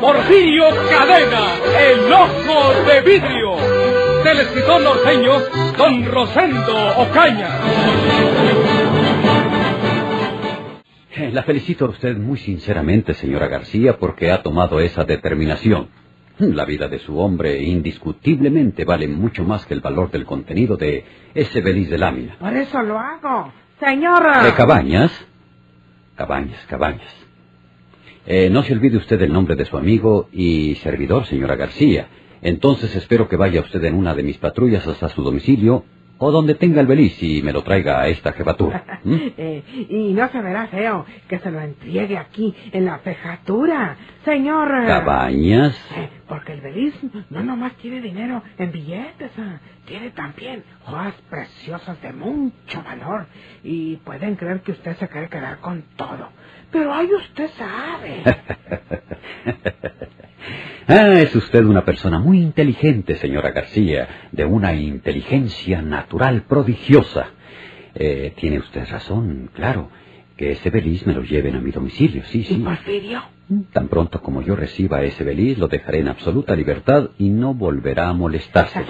Porfirio Cadena, el ojo de vidrio, del escritor norteño Don Rosendo Ocaña. Eh, La felicito a usted muy sinceramente, señora García, porque ha tomado esa determinación. La vida de su hombre indiscutiblemente vale mucho más que el valor del contenido de ese beliz de lámina. Por eso lo hago. Señora. ¿De Cabañas? Cabañas, Cabañas. Eh, no se olvide usted el nombre de su amigo y servidor, señora García. Entonces espero que vaya usted en una de mis patrullas hasta su domicilio o donde tenga el beliz y me lo traiga a esta jefatura. ¿Mm? Eh, y no se verá feo que se lo entregue aquí en la fejatura, señor. Cabañas. Eh, porque el Beliz no nomás tiene dinero en billetes, ah, tiene también joyas preciosas de mucho valor. Y pueden creer que usted se quiere quedar con todo. Pero ahí usted sabe. Ah, es usted una persona muy inteligente, señora García, de una inteligencia natural prodigiosa. Eh, tiene usted razón, claro, que ese beliz me lo lleven a mi domicilio, sí, ¿Y sí. Porfirio? Tan pronto como yo reciba ese beliz, lo dejaré en absoluta libertad y no volverá a molestarse.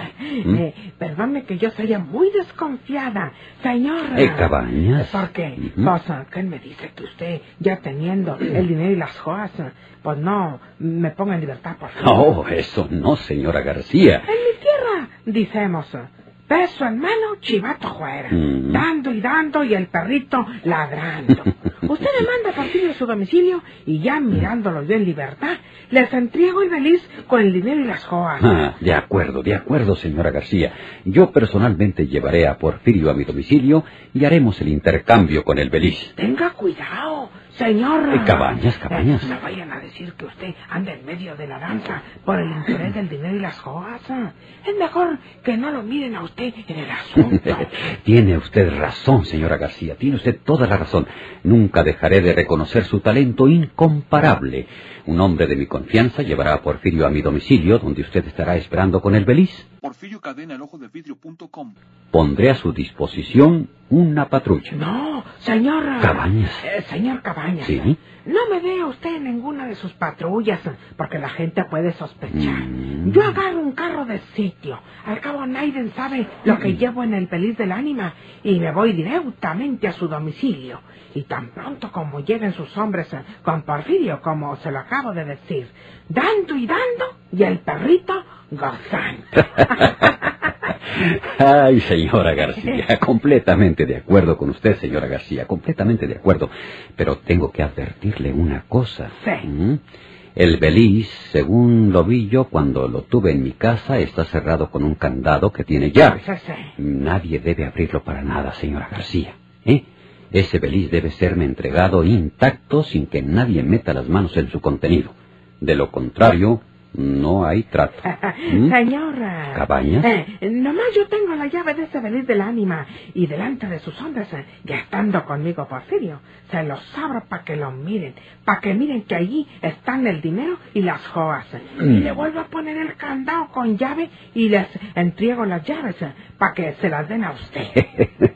¿Mm? Eh, perdone que yo sea muy desconfiada, señora. Eh, Cabañas. ¿Por qué? Ujú. Pues, ah, ¿qué me dice que usted, ya teniendo el dinero y las joyas, ah, pues no me ponga en libertad, por favor? Oh, eso no, señora García. En mi tierra, decimos, ah, peso en mano, chivato fuera. Mm. Dando y dando y el perrito ladrando. Usted le manda a Porfirio a su domicilio y ya mirándolo yo en libertad, les entrego el beliz con el dinero y las joyas. Ah, de acuerdo, de acuerdo, señora García. Yo personalmente llevaré a Porfirio a mi domicilio y haremos el intercambio con el beliz. Tenga cuidado, señor. Eh, Cabañas, Cabañas. Eh, no vayan a decir que usted anda en medio de la danza por el interés del dinero y las joyas. ah. Es mejor que no lo miren a usted en el asunto. tiene usted razón, señora García, tiene usted toda la razón. Nunca dejaré de reconocer su talento incomparable. Un hombre de mi confianza llevará a Porfirio a mi domicilio, donde usted estará esperando con el beliz. Porfirio Cadena, el ojo de vidrio.com. Pondré a su disposición una patrulla. No, señor. Cabañas. Eh, señor Cabañas. Sí. No me dé a usted en ninguna de sus patrullas, porque la gente puede sospechar. Mm. Yo agarro un carro de sitio. Al cabo nadie sabe lo que llevo en el peliz del ánima y me voy directamente a su domicilio. Y tan pronto como lleguen sus hombres eh, con Porfirio, como se lo acabo de decir, dando y dando, y el perrito gozando. Ay, señora García, completamente de acuerdo con usted, señora García, completamente de acuerdo. Pero tengo que advertirle una cosa. Sí. ¿Mm? El beliz, según lo vi yo cuando lo tuve en mi casa, está cerrado con un candado que tiene llave. Sí, sí. Nadie debe abrirlo para nada, señora García. ¿eh? Ese beliz debe serme entregado intacto sin que nadie meta las manos en su contenido. De lo contrario, no hay trato. ¿Mm? Señora. ¿Cabañas? Eh, nomás yo tengo la llave de ese beliz del ánima y delante de sus hombres, eh, ya estando conmigo Porfirio, se los abro para que lo miren, para que miren que allí están el dinero y las joyas. eh. Mm. Y le vuelvo a poner el candado con llave y les entrego las llaves para que se las den a usted.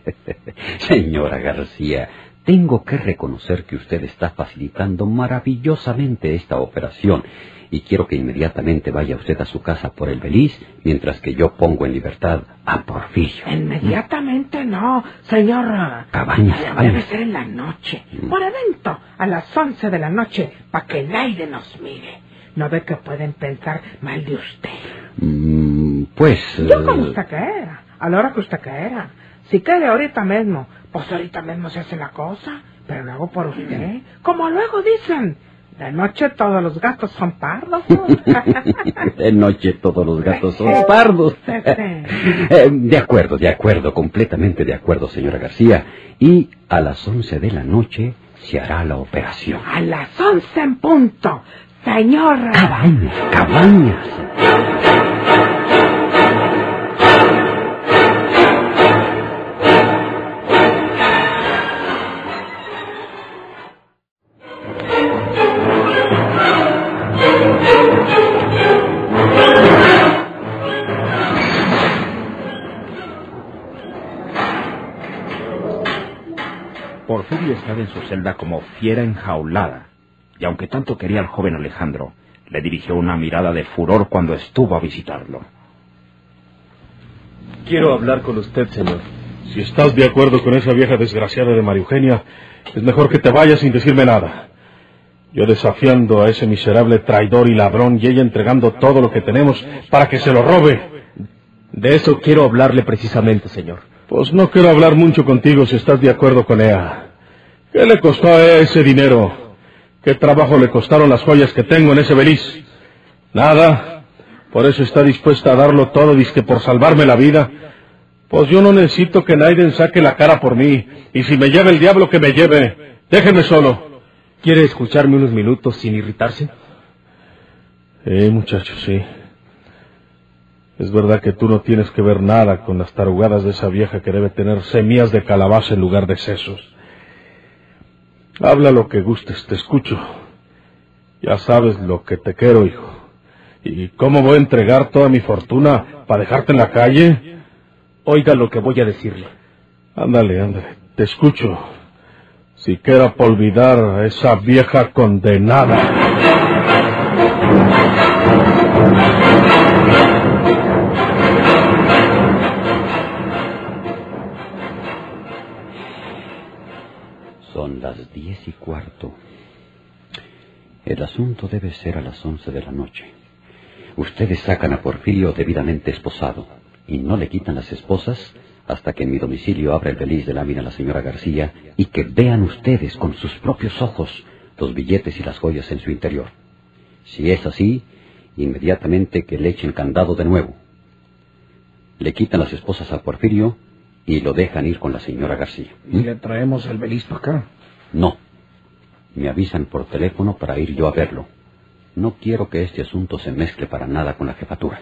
Señora García, tengo que reconocer que usted está facilitando maravillosamente esta operación y quiero que inmediatamente vaya usted a su casa por el beliz mientras que yo pongo en libertad a Porfirio. Inmediatamente no, señor. Cabañas, Debe cabañas. ser en la noche, por evento, a las once de la noche, para que nadie nos mire. ¿No ve que pueden pensar mal de usted? Mm, pues... Yo como eh, usted quiera, a la hora que usted quiera. Si quiere ahorita mismo, pues ahorita mismo se hace la cosa, pero lo hago por usted. Como luego dicen, de noche todos los gatos son pardos. ¿no? De noche todos los gatos son pardos. Eh, De acuerdo, de acuerdo, completamente de acuerdo, señora García. Y a las once de la noche se hará la operación. A las once en punto. Señor. Cabañas, cabañas. Porfirio estaba en su celda como fiera enjaulada, y aunque tanto quería al joven Alejandro, le dirigió una mirada de furor cuando estuvo a visitarlo. Quiero hablar con usted, señor. Si estás de acuerdo con esa vieja desgraciada de María Eugenia, es mejor que te vayas sin decirme nada. Yo desafiando a ese miserable traidor y ladrón y ella entregando todo lo que tenemos para que se lo robe. De eso quiero hablarle precisamente, señor. Pues no quiero hablar mucho contigo si estás de acuerdo con ella. ¿Qué le costó a ella ese dinero? ¿Qué trabajo le costaron las joyas que tengo en ese beliz? Nada. Por eso está dispuesta a darlo todo, disque por salvarme la vida. Pues yo no necesito que Naiden saque la cara por mí. Y si me lleva el diablo, que me lleve. Déjeme solo. ¿Quiere escucharme unos minutos sin irritarse? Eh, muchacho, sí. Es verdad que tú no tienes que ver nada con las tarugadas de esa vieja que debe tener semillas de calabaza en lugar de sesos. Habla lo que gustes, te escucho. Ya sabes lo que te quiero, hijo. ¿Y cómo voy a entregar toda mi fortuna para dejarte en la calle? Oiga lo que voy a decirle. Ándale, ándale, te escucho. Siquiera por olvidar a esa vieja condenada. Son las diez y cuarto. El asunto debe ser a las once de la noche. Ustedes sacan a Porfirio debidamente esposado y no le quitan las esposas hasta que en mi domicilio abra el beliz de lámina la señora García y que vean ustedes con sus propios ojos los billetes y las joyas en su interior. Si es así, inmediatamente que le echen candado de nuevo. Le quitan las esposas a Porfirio y lo dejan ir con la señora García. ¿Y le traemos el beliz para acá? No. Me avisan por teléfono para ir yo a verlo. No quiero que este asunto se mezcle para nada con la jefatura.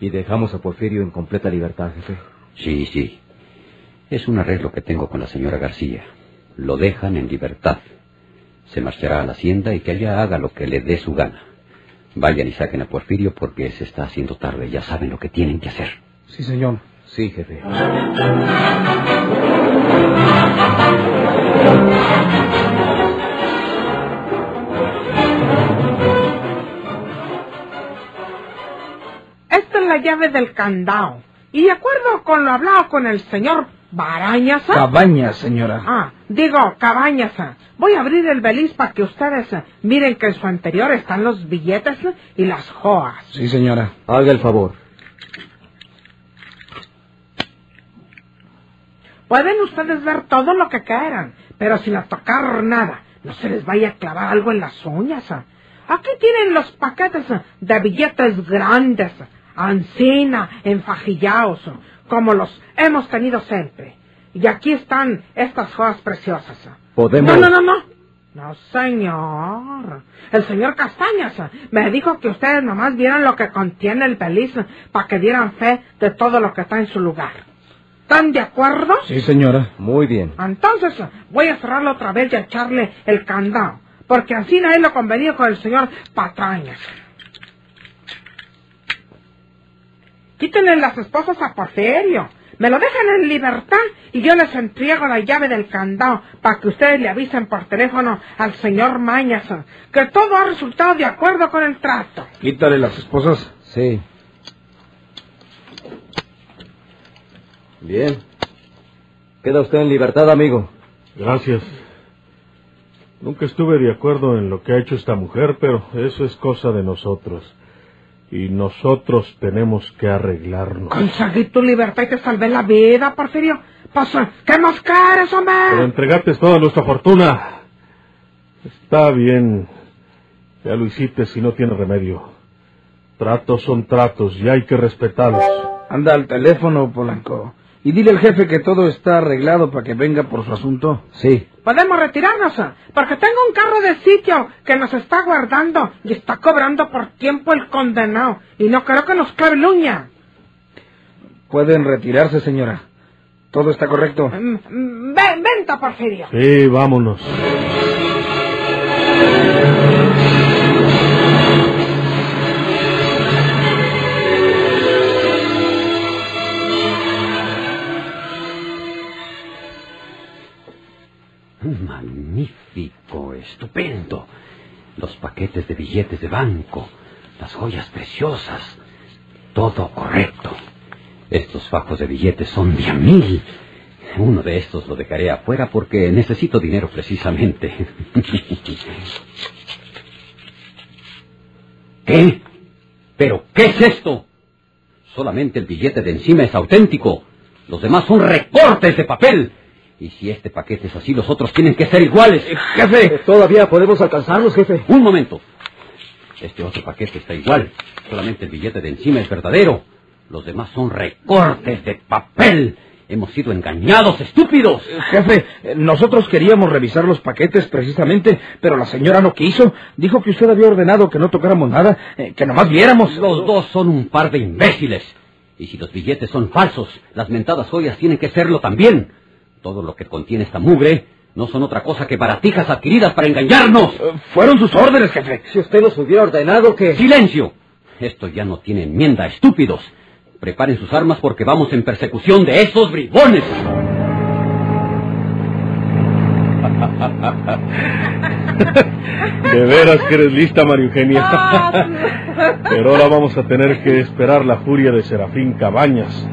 Y dejamos a Porfirio en completa libertad, jefe. Sí, sí. Es un arreglo que tengo con la señora García. Lo dejan en libertad. Se marchará a la hacienda y que allá haga lo que le dé su gana. Vayan y saquen a Porfirio porque se está haciendo tarde. Ya saben lo que tienen que hacer. Sí, señor. Sí, jefe. Esta es la llave del candado. Y de acuerdo con lo hablado con el señor Barañas. Cabañas, señora. Ah, digo, Cabañas. Voy a abrir el beliz para que ustedes eh, miren que en su anterior están los billetes y las joas. Sí, señora. Haga el favor. Pueden ustedes ver todo lo que quieran, pero sin tocar nada. No se les vaya a clavar algo en las uñas. Aquí tienen los paquetes de billetes grandes, ancina, enfajillados, como los hemos tenido siempre. Y aquí están estas joyas preciosas. Podemos... No, no, no, no. No, señor. El señor Castañas me dijo que ustedes nomás vieran lo que contiene el beliz para que dieran fe de todo lo que está en su lugar. ¿Están de acuerdo? Sí, señora. Muy bien. Entonces voy a cerrarlo otra vez y a echarle el candado, porque así no es lo convenido con el señor Patrañas. Quítenle las esposas a Porfirio. Me lo dejan en libertad y yo les entrego la llave del candado para que ustedes le avisen por teléfono al señor Mañas que todo ha resultado de acuerdo con el trato. Quítale las esposas. Sí. Bien. Queda usted en libertad, amigo. Gracias. Nunca estuve de acuerdo en lo que ha hecho esta mujer, pero eso es cosa de nosotros. Y nosotros tenemos que arreglarnos. Conseguí tu libertad y te salvé la vida, Porfirio. Pasa, ¿qué más quieres, hombre? Pero entregarte toda nuestra fortuna. Está bien. Ya lo hiciste si no tiene remedio. Tratos son tratos y hay que respetarlos. Anda al teléfono, Polanco. Y dile al jefe que todo está arreglado para que venga por su asunto. Sí. podemos retirarnos, porque tengo un carro de sitio que nos está guardando y está cobrando por tiempo el condenado, y no creo que nos clave la uña. Pueden retirarse, señora. Todo está correcto. Mm, mm, Ven, venta, Porfirio. Sí, vámonos. Billetes de banco, las joyas preciosas, todo correcto. Estos fajos de billetes son de a mil. Uno de estos lo dejaré afuera porque necesito dinero precisamente. ¿Qué? ¿Pero qué es esto? Solamente el billete de encima es auténtico. Los demás son recortes de papel. Y si este paquete es así, los otros tienen que ser iguales. Jefe, todavía podemos alcanzarlos, jefe. Un momento. Este otro paquete está igual. Solamente el billete de encima es verdadero. Los demás son recortes de papel. Hemos sido engañados, estúpidos. Jefe, eh, nosotros queríamos revisar los paquetes precisamente, pero la señora no quiso. Dijo que usted había ordenado que no tocáramos nada, eh, que nomás viéramos. Los dos son un par de imbéciles. Y si los billetes son falsos, las mentadas joyas tienen que serlo también. Todo lo que contiene esta mugre no son otra cosa que baratijas adquiridas para engañarnos. Eh, Fueron sus órdenes, jefe. Si usted nos hubiera ordenado que... ¡Silencio! Esto ya no tiene enmienda, estúpidos. Preparen sus armas porque vamos en persecución de esos bribones. De veras que eres lista, María Eugenia. Pero ahora vamos a tener que esperar la furia de Serafín Cabañas.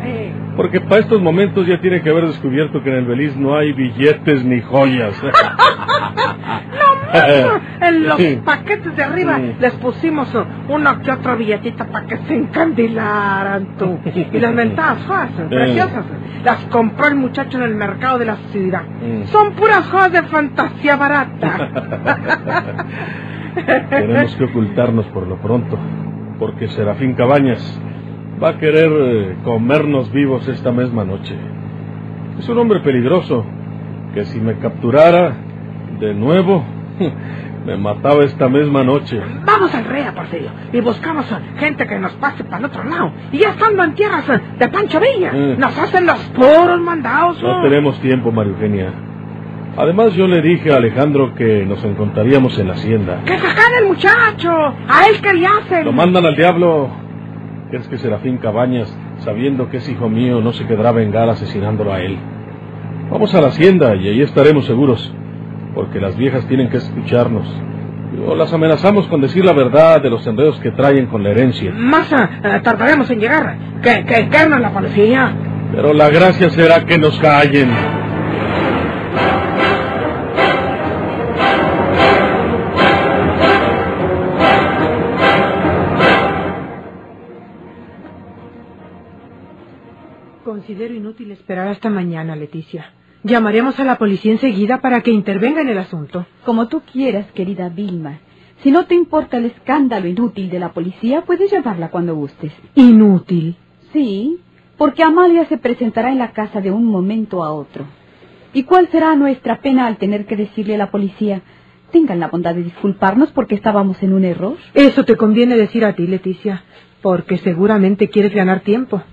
Porque para estos momentos ya tiene que haber descubierto que en el Beliz no hay billetes ni joyas. En los paquetes de arriba les pusimos uno que otro billetito para que se encandilaran tú. Y las mentadas joyas uh, preciosas las compró el muchacho en el mercado de la ciudad. Son puras joyas de fantasía barata. Tenemos que ocultarnos por lo pronto. Porque Serafín Cabañas va a querer eh, comernos vivos esta misma noche. Es un hombre peligroso que si me capturara de nuevo, me mataba esta misma noche. Vamos al rea, Porfirio, y buscamos uh, gente que nos pase para el otro lado. Y ya estando en tierras uh, de Pancho Villa, Mm. nos hacen los puros mandados. No tenemos tiempo, María Eugenia. Además, yo le dije a Alejandro que nos encontraríamos en la hacienda. ¡Que sacan el muchacho! ¡A él quería hacer! Lo mandan al diablo. ¿Crees que Serafín Cabañas, sabiendo que es hijo mío, no se quedará a vengar asesinándolo a él? Vamos a la hacienda y ahí estaremos seguros, porque las viejas tienen que escucharnos. O las amenazamos con decir la verdad de los enredos que traen con la herencia. Más uh, tardaremos en llegar. Que, que la policía. Pero la gracia será que nos callen. Considero inútil esperar hasta mañana, Leticia. Llamaremos a la policía enseguida para que intervenga en el asunto. Como tú quieras, querida Vilma. Si no te importa el escándalo inútil de la policía, puedes llamarla cuando gustes. Inútil. Sí, porque Amalia se presentará en la casa de un momento a otro. ¿Y cuál será nuestra pena al tener que decirle a la policía, tengan la bondad de disculparnos porque estábamos en un error? Eso te conviene decir a ti, Leticia, porque seguramente quieres ganar tiempo.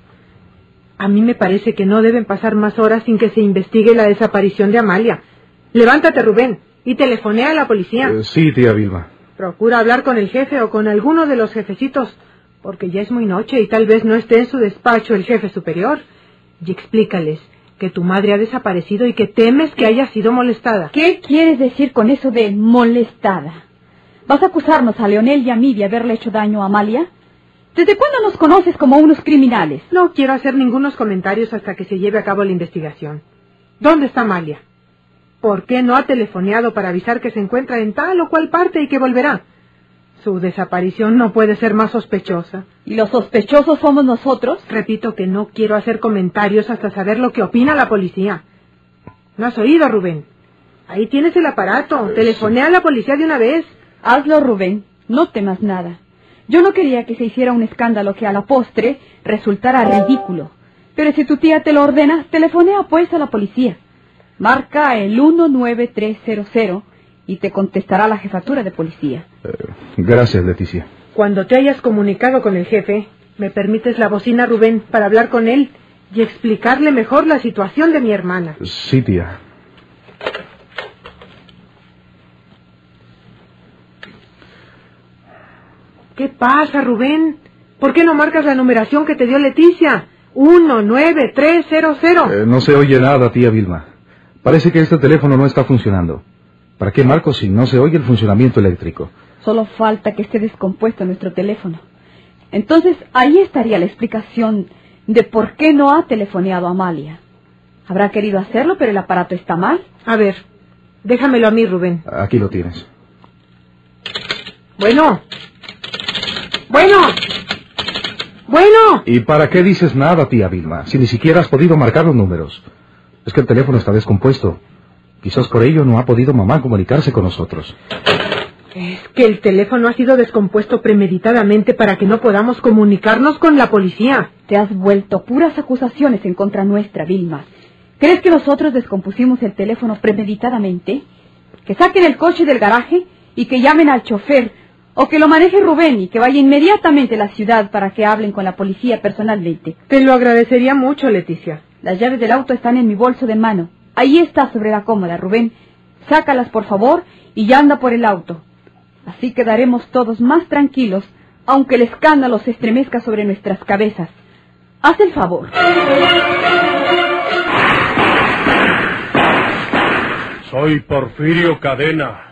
A mí me parece que no deben pasar más horas sin que se investigue la desaparición de Amalia. Levántate, Rubén, y telefonea a la policía. Eh, sí, tía Vilma. Procura hablar con el jefe o con alguno de los jefecitos, porque ya es muy noche y tal vez no esté en su despacho el jefe superior. Y explícales que tu madre ha desaparecido y que temes que haya sido molestada. ¿Qué quieres decir con eso de molestada? ¿Vas a acusarnos a Leonel y a mí de haberle hecho daño a Amalia? ¿Desde cuándo nos conoces como unos criminales? No quiero hacer ningunos comentarios hasta que se lleve a cabo la investigación. ¿Dónde está Amalia? ¿Por qué no ha telefoneado para avisar que se encuentra en tal o cual parte y que volverá? Su desaparición no puede ser más sospechosa. ¿Y los sospechosos somos nosotros? Repito que no quiero hacer comentarios hasta saber lo que opina la policía. ¿No has oído, Rubén? Ahí tienes el aparato. Telefonea a la policía de una vez. Hazlo, Rubén. No temas nada. Yo no quería que se hiciera un escándalo que a la postre resultara ridículo. Pero si tu tía te lo ordena, telefonea pues a la policía. Marca el 19300 y te contestará la jefatura de policía. Eh, gracias, Leticia. Cuando te hayas comunicado con el jefe, ¿me permites la bocina, Rubén, para hablar con él y explicarle mejor la situación de mi hermana? Sí, tía. ¿Qué pasa, Rubén? ¿Por qué no marcas la numeración que te dio Leticia? 19300. Eh, no se oye nada, tía Vilma. Parece que este teléfono no está funcionando. ¿Para qué marco si no se oye el funcionamiento eléctrico? Solo falta que esté descompuesto nuestro teléfono. Entonces ahí estaría la explicación de por qué no ha telefoneado a Amalia. Habrá querido hacerlo, pero el aparato está mal. A ver, déjamelo a mí, Rubén. Aquí lo tienes. Bueno. Bueno. Bueno. ¿Y para qué dices nada, tía Vilma, si ni siquiera has podido marcar los números? Es que el teléfono está descompuesto. Quizás por ello no ha podido mamá comunicarse con nosotros. Es que el teléfono ha sido descompuesto premeditadamente para que no podamos comunicarnos con la policía. Te has vuelto puras acusaciones en contra nuestra, Vilma. ¿Crees que nosotros descompusimos el teléfono premeditadamente? Que saquen el coche del garaje y que llamen al chofer, o que lo maneje Rubén y que vaya inmediatamente a la ciudad para que hablen con la policía personalmente. Te lo agradecería mucho, Leticia. Las llaves del auto están en mi bolso de mano. Ahí está sobre la cómoda, Rubén. Sácalas, por favor, y ya anda por el auto. Así quedaremos todos más tranquilos, aunque el escándalo se estremezca sobre nuestras cabezas. Haz el favor. Soy Porfirio Cadena.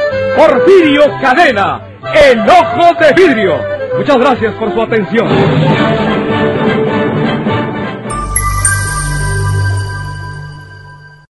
Porfirio Cadena, el ojo de vidrio. Muchas gracias por su atención.